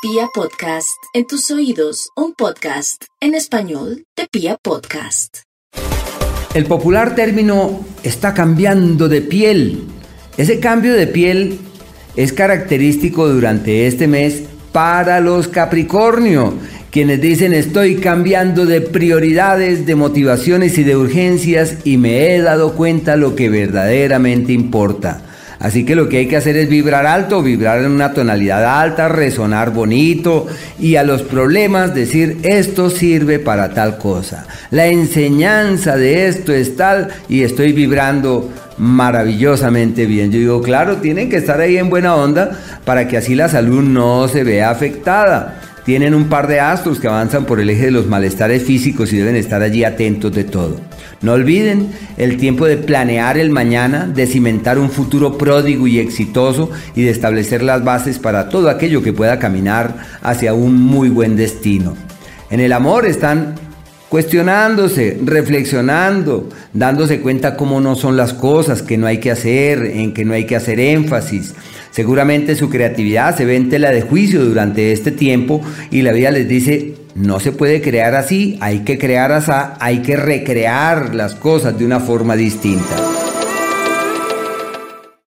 Pia Podcast, en tus oídos, un podcast en español de Pia Podcast. El popular término está cambiando de piel. Ese cambio de piel es característico durante este mes para los Capricornio, quienes dicen estoy cambiando de prioridades, de motivaciones y de urgencias y me he dado cuenta lo que verdaderamente importa. Así que lo que hay que hacer es vibrar alto, vibrar en una tonalidad alta, resonar bonito y a los problemas decir esto sirve para tal cosa. La enseñanza de esto es tal y estoy vibrando maravillosamente bien. Yo digo, claro, tienen que estar ahí en buena onda para que así la salud no se vea afectada. Tienen un par de astros que avanzan por el eje de los malestares físicos y deben estar allí atentos de todo. No olviden el tiempo de planear el mañana, de cimentar un futuro pródigo y exitoso y de establecer las bases para todo aquello que pueda caminar hacia un muy buen destino. En el amor están cuestionándose, reflexionando, dándose cuenta cómo no son las cosas, que no hay que hacer, en que no hay que hacer énfasis. Seguramente su creatividad se ve en tela de juicio durante este tiempo y la vida les dice, no se puede crear así, hay que crear así, hay que recrear las cosas de una forma distinta.